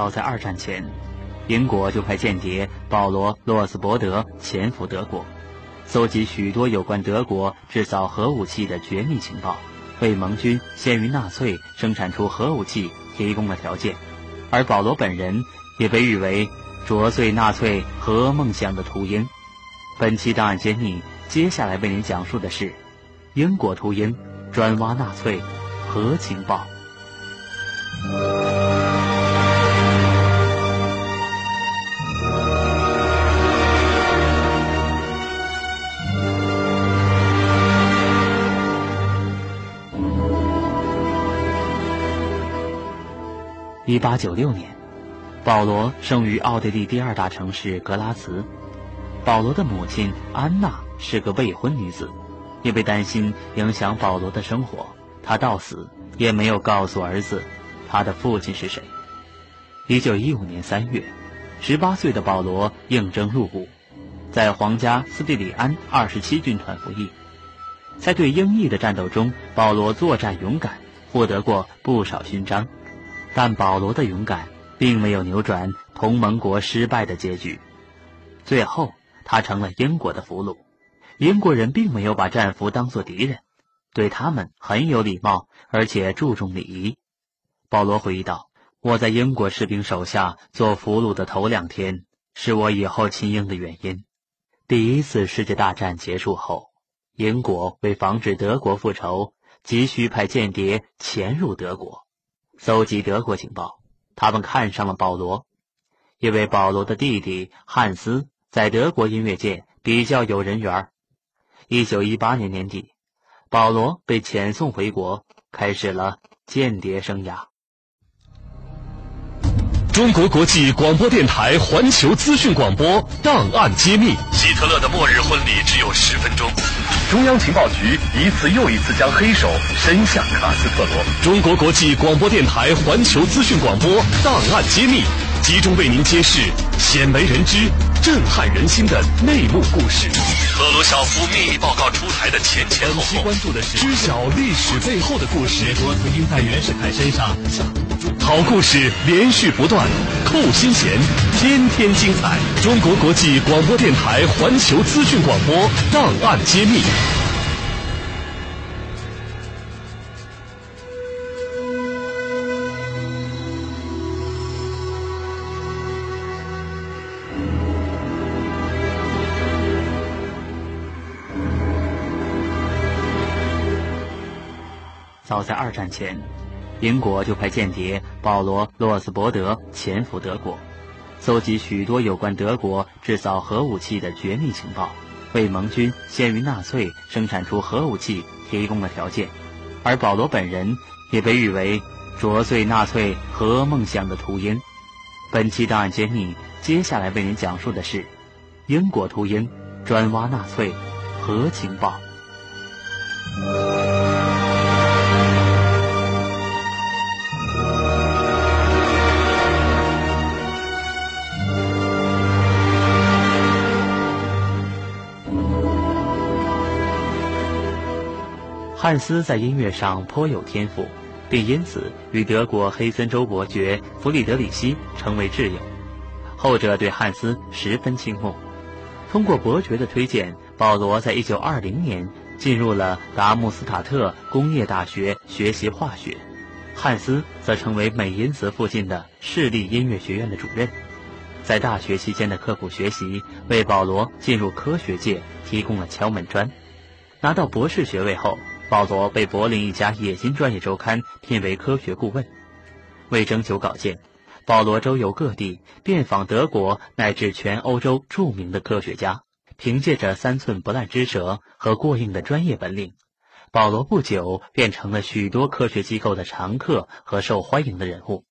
早在二战前，英国就派间谍保罗·洛斯伯德潜伏德国，搜集许多有关德国制造核武器的绝密情报，为盟军先于纳粹生产出核武器提供了条件。而保罗本人也被誉为啄碎纳粹核梦想的秃鹰。本期档案揭秘，接下来为您讲述的是英国秃鹰专挖纳粹核情报。一八九六年，保罗生于奥地利第二大城市格拉茨。保罗的母亲安娜是个未婚女子，因为担心影响保罗的生活，她到死也没有告诉儿子他的父亲是谁。一九一五年三月，十八岁的保罗应征入伍，在皇家斯蒂里安二十七军团服役。在对英裔的战斗中，保罗作战勇敢，获得过不少勋章。但保罗的勇敢并没有扭转同盟国失败的结局，最后他成了英国的俘虏。英国人并没有把战俘当作敌人，对他们很有礼貌，而且注重礼仪。保罗回忆道：“我在英国士兵手下做俘虏的头两天，是我以后亲英的原因。”第一次世界大战结束后，英国为防止德国复仇，急需派间谍潜入德国。搜集德国情报，他们看上了保罗，因为保罗的弟弟汉斯在德国音乐界比较有人缘。一九一八年年底，保罗被遣送回国，开始了间谍生涯。中国国际广播电台环球资讯广播档案揭秘：希特勒的末日婚礼只有十分钟。中央情报局一次又一次将黑手伸向卡斯特罗。中国国际广播电台环球资讯广播档案揭秘，集中为您揭示鲜为人知、震撼人心的内幕故事。赫鲁晓夫秘密报告出台的前前后后，关注的是知晓历史背后的故事。美国曾经在袁世凯身上下赌注。好故事连续不断，扣心弦，天天精彩。中国国际广播电台环球资讯广播档案揭秘。早在二战前，英国就派间谍保罗·洛斯伯德潜伏德国，搜集许多有关德国制造核武器的绝密情报，为盟军先于纳粹生产出核武器提供了条件。而保罗本人也被誉为啄碎纳粹核梦想的秃鹰。本期档案揭秘，接下来为您讲述的是英国秃鹰专挖纳粹核情报。汉斯在音乐上颇有天赋，并因此与德国黑森州伯爵弗里德里希成为挚友。后者对汉斯十分倾慕。通过伯爵的推荐，保罗在一九二零年进入了达姆斯塔特工业大学学习化学，汉斯则成为美因茨附近的市立音乐学院的主任。在大学期间的刻苦学习，为保罗进入科学界提供了敲门砖。拿到博士学位后，保罗被柏林一家冶金专业周刊聘为科学顾问。为征求稿件，保罗周游各地，遍访德国乃至全欧洲著名的科学家。凭借着三寸不烂之舌和过硬的专业本领，保罗不久便成了许多科学机构的常客和受欢迎的人物。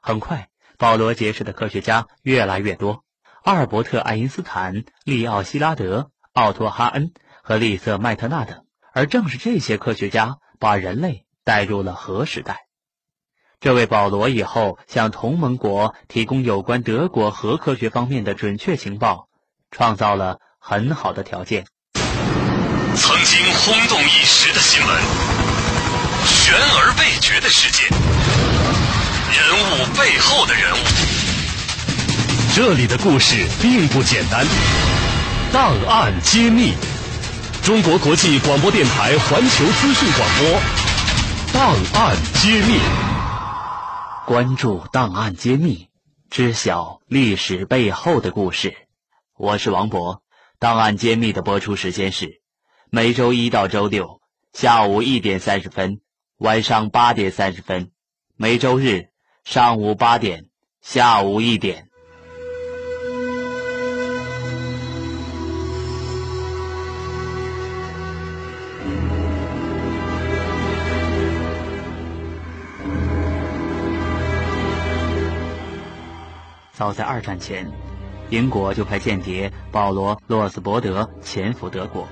很快，保罗结识的科学家越来越多：阿尔伯特·爱因斯坦、利奥·希拉德、奥托·哈恩和利瑟·麦特纳等。而正是这些科学家把人类带入了核时代，这为保罗以后向同盟国提供有关德国核科学方面的准确情报，创造了很好的条件。曾经轰动一时的新闻，悬而未决的事件，人物背后的人物，这里的故事并不简单。档案揭秘，中国国际广播电台环球资讯广播。档案揭秘，关注档案揭秘，知晓历史背后的故事。我是王博。档案揭秘的播出时间是每周一到周六下午一点三十分，晚上八点三十分；每周日上午八点，下午一点。早在二战前，英国就派间谍保罗·洛斯伯德潜伏德国，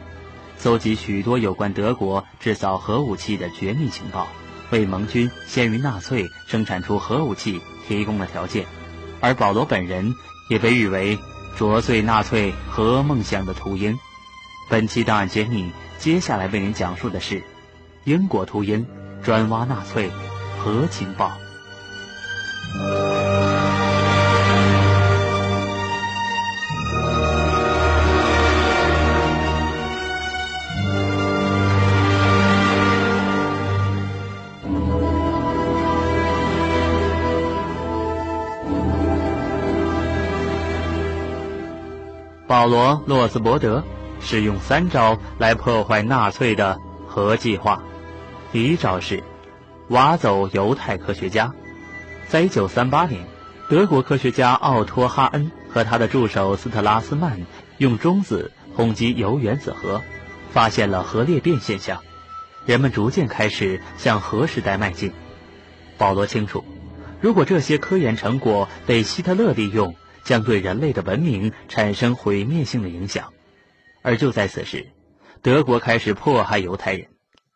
搜集许多有关德国制造核武器的绝密情报，为盟军先于纳粹生产出核武器提供了条件。而保罗本人也被誉为啄碎纳粹核梦想的秃鹰。本期档案揭秘，接下来为您讲述的是英国秃鹰专挖纳粹核情报。保罗·洛斯伯德使用三招来破坏纳粹的核计划。第一招是挖走犹太科学家。在1938年，德国科学家奥托·哈恩和他的助手斯特拉斯曼用中子轰击铀原子核，发现了核裂变现象。人们逐渐开始向核时代迈进。保罗清楚，如果这些科研成果被希特勒利用，将对人类的文明产生毁灭性的影响，而就在此时，德国开始迫害犹太人。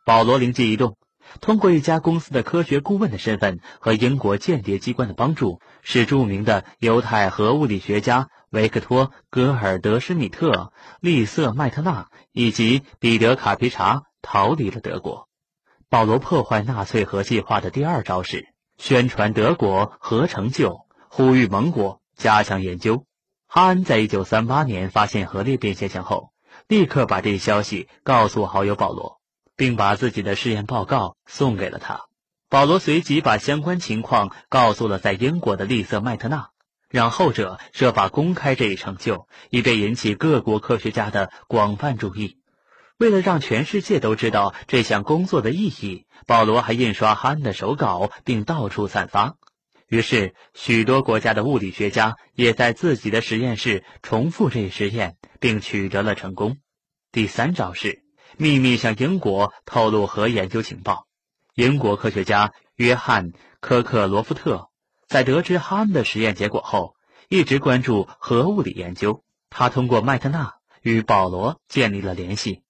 保罗灵机一动，通过一家公司的科学顾问的身份和英国间谍机关的帮助，使著名的犹太核物理学家维克托·戈尔德施米特、利瑟麦特纳以及彼得卡皮查逃离了德国。保罗破坏纳粹核计划的第二招是宣传德国核成就，呼吁盟国。加强研究。哈恩在一九三八年发现核裂变现象后，立刻把这一消息告诉好友保罗，并把自己的试验报告送给了他。保罗随即把相关情况告诉了在英国的利瑟麦特纳，让后者设法公开这一成就，以便引起各国科学家的广泛注意。为了让全世界都知道这项工作的意义，保罗还印刷哈恩的手稿，并到处散发。于是，许多国家的物理学家也在自己的实验室重复这一实验，并取得了成功。第三招是秘密向英国透露核研究情报。英国科学家约翰·科克罗夫特在得知哈恩的实验结果后，一直关注核物理研究。他通过麦特纳与保罗建立了联系。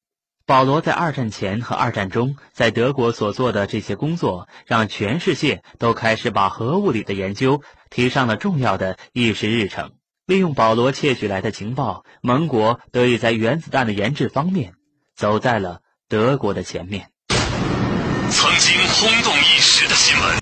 保罗在二战前和二战中在德国所做的这些工作，让全世界都开始把核物理的研究提上了重要的议事日程。利用保罗窃取来的情报，盟国得以在原子弹的研制方面走在了德国的前面。曾经轰动一时的新闻，